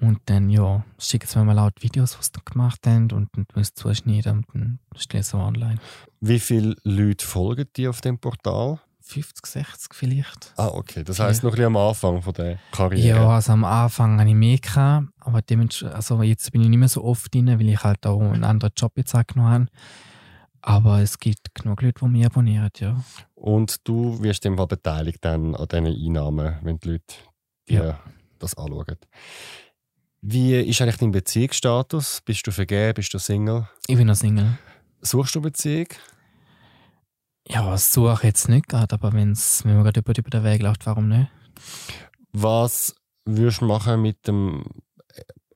Und dann ja, schicken sie mir mal auch die Videos, was sie gemacht haben und dann müssen sie zuschneiden und dann stellen sie online. Wie viele Leute folgen dir auf dem Portal? 50, 60 vielleicht. Ah, okay. Das heisst noch ein bisschen am Anfang von der Karriere. Ja, also am Anfang hatte ich mehr, gehabt, aber dementsprechend, also jetzt bin ich nicht mehr so oft drin, weil ich halt auch einen anderen Job jetzt angenommen habe. Aber es gibt genug Leute, die mich abonnieren, ja. Und du wirst dem Fall beteiligt dann an diesen Einnahmen, wenn die Leute dir Ja. das anschauen. Wie ist eigentlich dein Beziehungsstatus? Bist du vergeben? Bist du Single? Ich bin noch Single. Suchst du eine Beziehung? Ja, suche ich jetzt nicht gerade, aber wenn's, wenn man gerade über, über den Weg läuft, warum nicht? Was würdest du machen mit dem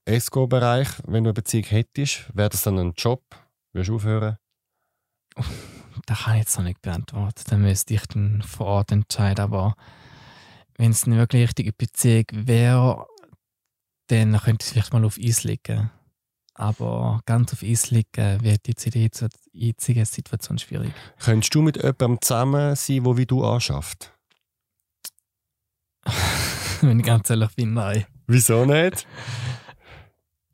ESCO-Bereich, wenn du eine Beziehung hättest? Wäre das dann ein Job? Würdest du aufhören? Das kann ich jetzt noch nicht beantworten. Dann müsste ich dann vor Ort entscheiden. Aber wenn es eine wirklich richtige Beziehung wäre, dann könnte es vielleicht mal auf Eis liegen. Aber ganz auf Eis liegen wird jetzt in der jetzigen Situation schwierig. Könntest du mit jemandem zusammen sein, der wie du anschafft? wenn ich ganz ehrlich bin, nein. Wieso nicht?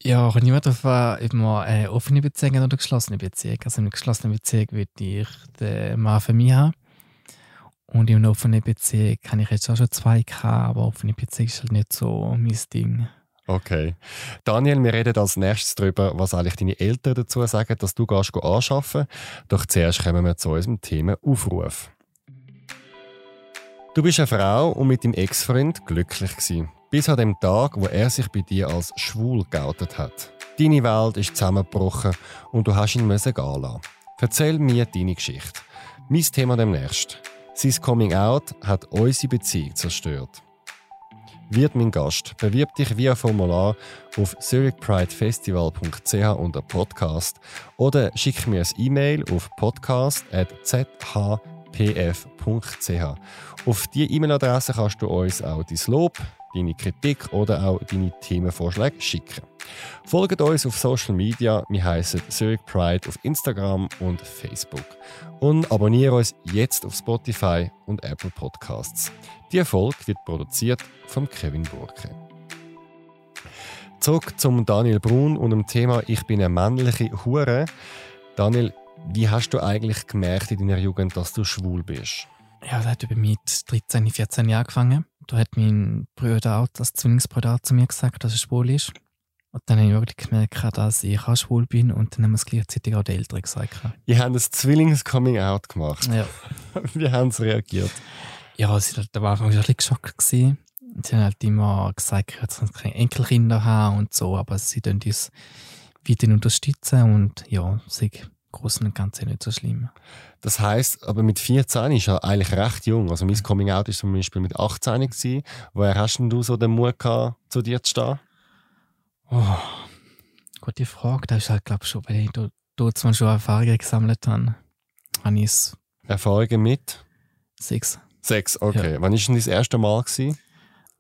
Ja, kommt niemand darauf an, ob man eine offene Beziehung oder eine geschlossene Beziehung. Also in einer geschlossenen Beziehung würde ich den Mann für mich haben. Und in einer offenen Beziehung kann ich jetzt auch schon zwei haben, aber offene Beziehung ist halt nicht so mein Ding. Okay. Daniel, wir reden als nächstes darüber, was eigentlich deine Eltern dazu sagen, dass du gehst anschaffen. Doch zuerst kommen wir zu unserem Thema Aufruf. Du bist eine Frau und mit deinem Ex-Freund glücklich gewesen. Bis an dem Tag, wo er sich bei dir als schwul geoutet hat. Deine Welt ist zusammengebrochen und du hast ihn müssen gehen lassen. Erzähl mir deine Geschichte. Mein Thema demnächst. Sein Coming Out hat unsere Beziehung zerstört. Wird mein Gast. Bewirb dich via Formular auf zurichpridefestival.ch unter Podcast oder schick mir ein E-Mail auf podcast.zhpf.ch. Auf diese E-Mail-Adresse kannst du uns auch dein Lob, deine Kritik oder auch deine Themenvorschläge schicken. Folgt uns auf Social Media, wir heißen Zurich Pride auf Instagram und Facebook. Und abonniere uns jetzt auf Spotify und Apple Podcasts. Die Folge wird produziert von Kevin Burke. Zurück zum Daniel Brun und dem Thema Ich bin eine männliche Hure. Daniel, wie hast du eigentlich gemerkt in deiner Jugend, dass du schwul bist? Ja, das hat über mit 13, 14 Jahren angefangen. Da hat mein Bruder auch, das Zwillingsbruder auch zu mir gesagt, dass er schwul ist. Und dann habe ich wirklich gemerkt, dass ich auch schwul bin und dann haben wir es gleichzeitig auch die Eltern gesagt. Ihr habt ein Zwillings-Coming-out gemacht. Ja. Wie haben sie reagiert? Ja, sie waren am Anfang ein bisschen geschockt. Gewesen. Sie haben halt immer gesagt, dass sie keine Enkelkinder haben und so, aber sie tun uns weiterhin unterstützen und ja, ist Großen und Ganzen nicht so schlimm. Das heisst, aber mit 14 ist er eigentlich recht jung. Also mein Coming Out war zum Beispiel mit 18 gewesen. Woher hast denn du so den Mut gehabt, zu dir zu stehen? Oh, gute Frage. Das ist halt, glaube ich, schon, weil ich dort schon Erfahrungen gesammelt habe. Habe ich Erfahrungen mit? Sechs. Sechs, okay. Ja. Wann war denn das erste Mal? Gewesen?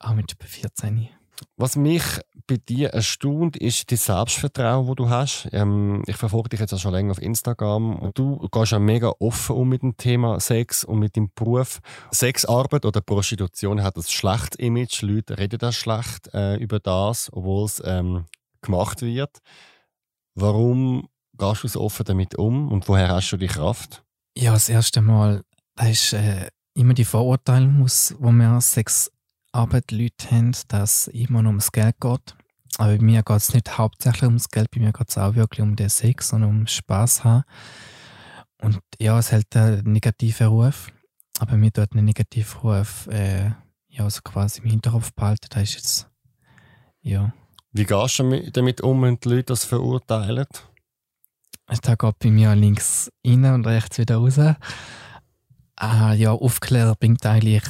Auch mit 14. Was mich bei dir erstaunt, ist das Selbstvertrauen, das du hast. Ähm, ich verfolge dich jetzt auch schon länger auf Instagram und du gehst ja mega offen um mit dem Thema Sex und mit dem Beruf. Sexarbeit oder Prostitution hat ein schlechtes Image. Leute reden da schlecht äh, über das, obwohl es ähm, gemacht wird. Warum gehst du so offen damit um und woher hast du die Kraft? Ja, das erste Mal, da ist äh, immer die Vorurteile, muss, wo wir Sexarbeit Leute haben, dass es immer nur ums Geld geht. Aber bei mir geht es nicht hauptsächlich ums Geld, bei mir geht es auch wirklich um den Sex und um Spaß haben. Und ja, es hält einen negativen Ruf, aber mir dort einen negativen Ruf äh, ja, also quasi im Hinterkopf behalten, das ist jetzt, ja. Wie gehst du damit um, wenn die Leute das verurteilen? Da geht bei mir links rein und rechts wieder raus. Ah, ja, Aufklärer bringt eigentlich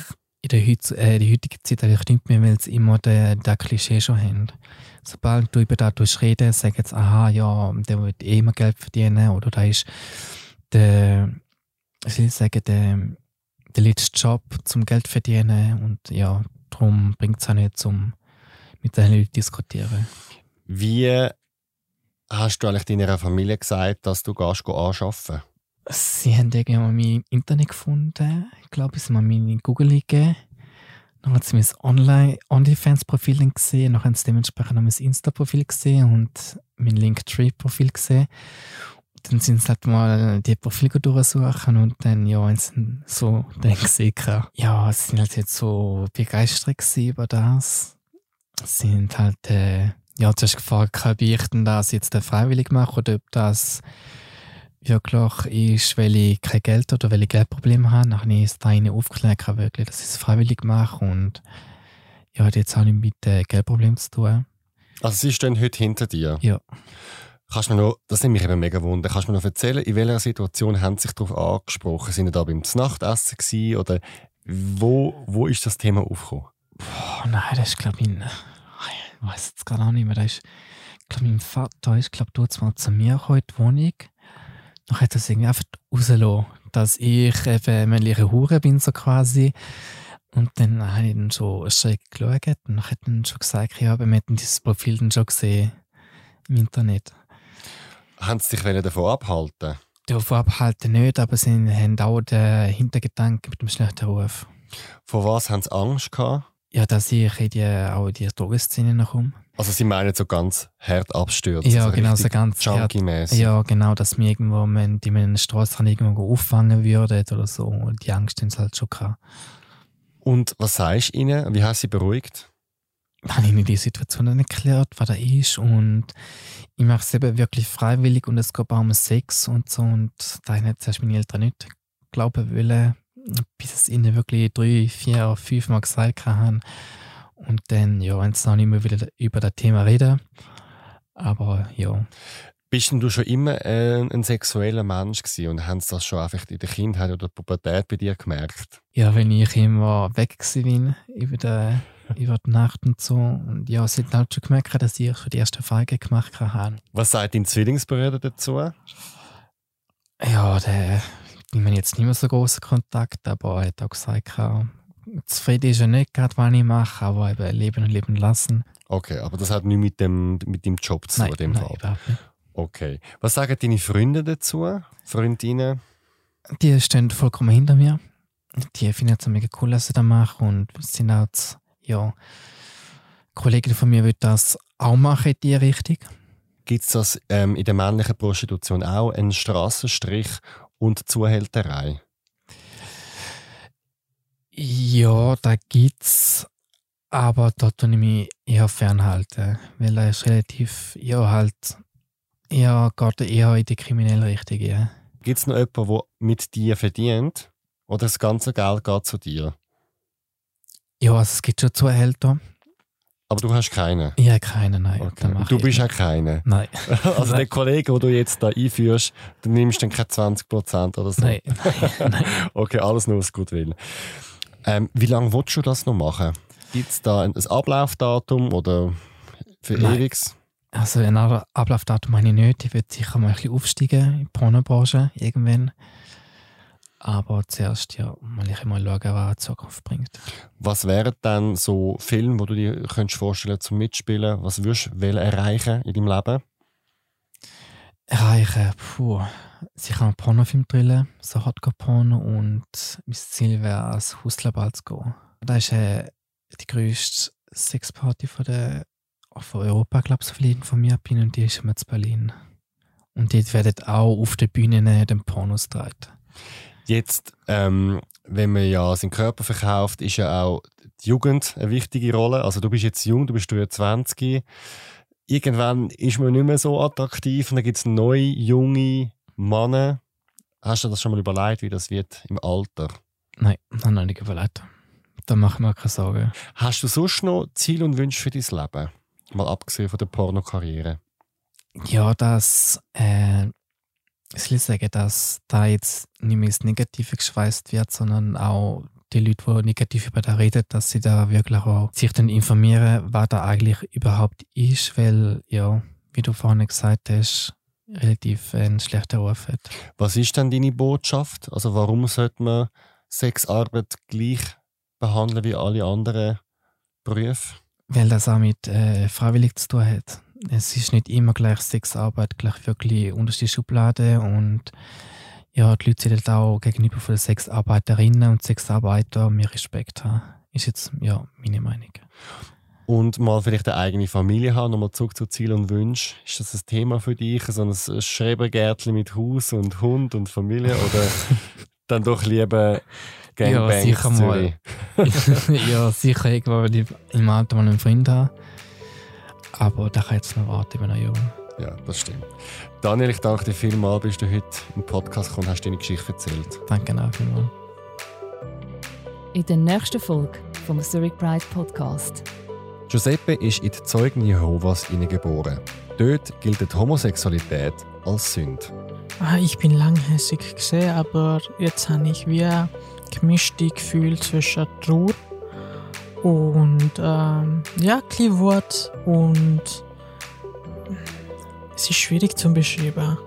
in der, Heut, äh, der heutigen Zeit nicht mehr, weil sie immer den Klischee schon haben. Sobald du über das reden sagst jetzt, aha, ja, der wird eh immer Geld verdienen oder da ist der, ich sagen, der, der letzte Job zum Geld verdienen und ja, darum bringt es auch nicht zum mit den Leuten diskutieren. Wie hast du eigentlich deiner Familie gesagt, dass du gehst anschaffen? Sie haben irgendwann mein Internet gefunden. Ich glaube, sie haben mir in Google gegeben. Dann haben sie mein Online OnlyFans-Profil gesehen. Dann haben sie dementsprechend mein Insta-Profil gesehen und mein Linktree-Profil gesehen. Dann sind sie halt mal die Profile durchsuchen und dann, ja, haben so dann gesehen. Ja, sie sind halt jetzt so begeistert über das. Sie sind halt, äh, ja, zuerst gefragt, ob ich denn das jetzt freiwillig mache oder ob das wirklich ist, weil ich kein Geld oder weil ich Geldprobleme habe. Dann habe ich es da aufgeklärt, wirklich, dass ich es freiwillig mache und ja, hat jetzt auch nicht mit äh, Geldproblemen zu tun. Also sie stehen heute hinter dir? Ja. Kannst du mir noch, das nimmt mich eben mega wunder, kannst du mir noch erzählen, in welcher Situation haben sie sich darauf angesprochen? Sind sie da beim Nachtessen gewesen, oder wo, wo ist das Thema aufgekommen? Boah, nein, das ist glaube ich, ich weiß jetzt gerade auch nicht mehr, das ist, glaube mein Vater ist, glaube ich, mal zu mir gekommen in die Wohnung dann hat es irgendwie einfach rausgelassen, dass ich eben männliche Hure bin, so quasi. Und dann habe ich dann schon schräg geschaut und dann hat dann schon gesagt, ja, wir hätten dieses Profil dann schon gesehen im Internet. Haben sie dich davon abhalten? Davon abhalten nicht, aber sie haben auch den Hintergedanken mit dem schlechten Ruf. Vor was haben sie Angst gehabt? Ja, dass ich in die, auch in die Drogenszene komme. Also sie meinen so ganz hart abstürzen? Ja, also genau, so ganz junkie Ja, genau, dass wir irgendwo, wenn die in der Straße irgendwo auffangen würden oder so. Und die Angst haben sie halt schon gehabt. Und was sagst du ihnen? Wie hast du sie beruhigt? habe ich ihnen die Situation erklärt, was da ist und ich mache es eben wirklich freiwillig und es geht auch um Sex und so und da haben zuerst meine Eltern nicht glauben wollen, bis es ihnen wirklich drei, vier, fünf Mal gesagt haben und dann, ja, wenn sie noch nicht mehr wieder über das Thema reden. Aber ja. Bist du schon immer äh, ein sexueller Mensch gewesen und haben sie das schon einfach in der Kindheit oder der Pubertät bei dir gemerkt? Ja, wenn ich immer weg bin über die, über die Nacht und so. Und ja, sie haben halt schon gemerkt, dass ich schon die erste Feige gemacht habe. Was sagt dein Zwillingsbruder dazu? Ja, der, ich meine jetzt nicht mehr so großen Kontakt, aber er hat auch gesagt, zufrieden ist er nicht gerade, was ich mache, aber eben leben und leben lassen. Okay, aber das hat nichts mit dem, mit dem Job zu tun, dem nein, Fall? Überhaupt nicht. Okay. Was sagen deine Freunde dazu? Freundinnen? Die stehen vollkommen hinter mir. Die finden es mega cool, dass ich das mache und sind auch, ja, Kollegen von mir würden das auch machen in die Richtung. Gibt es das ähm, in der männlichen Prostitution auch, einen Straßenstrich und Zuhälterei? Ja, da gibt's, aber dort tue ich mich eher fernhalten, weil er ist relativ, ja, halt, eher, geht eher in die kriminelle Richtung, ja. Gibt es noch jemanden, der mit dir verdient? Oder das ganze Geld geht zu dir? Ja, also es gibt schon Zuhälter. Aber du hast keinen? Ich habe keinen, nein. Okay. Du bist auch keinen? Nein. Also der Kollege, den du jetzt da einführst, du nimmst dann keine 20% oder so? Nein, nein, nein. okay, alles nur aus Gutwill. Ähm, wie lange willst du das noch machen? Gibt es da ein, ein Ablaufdatum oder für Nein. ewiges? Also ein Ab- Ablaufdatum habe ich nicht. Ich würde sicher mal ein bisschen aufsteigen in die Pornobranche irgendwann. Aber zuerst ja, mal ich mal schauen, was die Zukunft bringt. Was wären dann so Filme, wo du dir könntest vorstellen zum Mitspielen? Was würdest du erreichen in deinem Leben? Erreichen, puh, sicher einen Pornofilm drillen, so Hardcore-Porno und mein Ziel wäre, als Hustlerball zu gehen. Das ist äh, die grösste Sexparty von, der, von Europa, glaube ich, so viel informiert bin und die ist immer zu Berlin. Und dort werden auch auf der Bühne den Pornos gedreht. Jetzt, ähm, wenn man ja seinen Körper verkauft, ist ja auch die Jugend eine wichtige Rolle. Also du bist jetzt jung, du bist 23. Irgendwann ist man nicht mehr so attraktiv und dann gibt es neue, junge Männer. Hast du das schon mal überlegt, wie das wird im Alter? Nein, habe ich noch nicht überlegt. Da mache ich mir keine Sorgen. Hast du sonst noch Ziele und Wünsche für dein Leben? Mal abgesehen von der Pornokarriere. Ja, dass, äh, ich will sagen, dass da jetzt nicht mehr ins Negative geschweißt wird, sondern auch die Leute, die negativ über da reden, dass sie da wirklich auch sich dann informieren, was da eigentlich überhaupt ist, weil, ja, wie du vorhin gesagt hast, relativ einen schlechten Ruf hat. Was ist denn deine Botschaft? Also warum sollte man Sexarbeit gleich behandeln wie alle anderen Berufe? Weil das auch mit äh, freiwillig zu tun hat. Es ist nicht immer gleich Sexarbeit, gleich wirklich unterste Schublade und ja, die Leute sollten auch gegenüber von den Sexarbeiterinnen und Sexarbeitern mehr Respekt haben. Ist jetzt ja meine Meinung. Und mal vielleicht eine eigene Familie haben, nochmal zurück zu Ziel und Wunsch. Ist das ein Thema für dich? So ein Schrebergärtchen mit Haus und Hund und Familie? Oder dann doch lieber Gangbang sicher mal. Ja, sicher irgendwann, wenn ich im Alter mal einen Freund habe. Aber da kann jetzt noch warten, ich bin noch jung. Ja, das stimmt. Daniel, ich danke dir vielmals, bist du heute im Podcast gekommen und hast deine Geschichte erzählt. Danke auch vielmals. In der nächsten Folge vom Zurich Pride Podcast. Giuseppe ist in die Zeugen Jehovas hineingeboren. Dort gilt die Homosexualität als Sünde. Ah, ich bin langhässig gesehen, aber jetzt habe ich wie ein gemischtes Gefühl zwischen Trauer und ähm, ja, ein Wut und es ist schwierig zu beschreiben.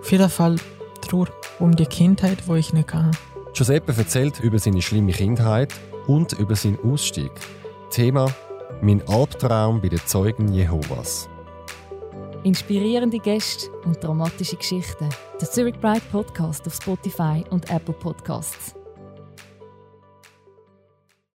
Auf jeden Fall Trauer um die Kindheit, wo ich nicht kann. Giuseppe erzählt über seine schlimme Kindheit und über seinen Ausstieg. Thema Mein Albtraum bei den Zeugen Jehovas. Inspirierende Gäste und dramatische Geschichten. Der Zurich Pride Podcast auf Spotify und Apple Podcasts.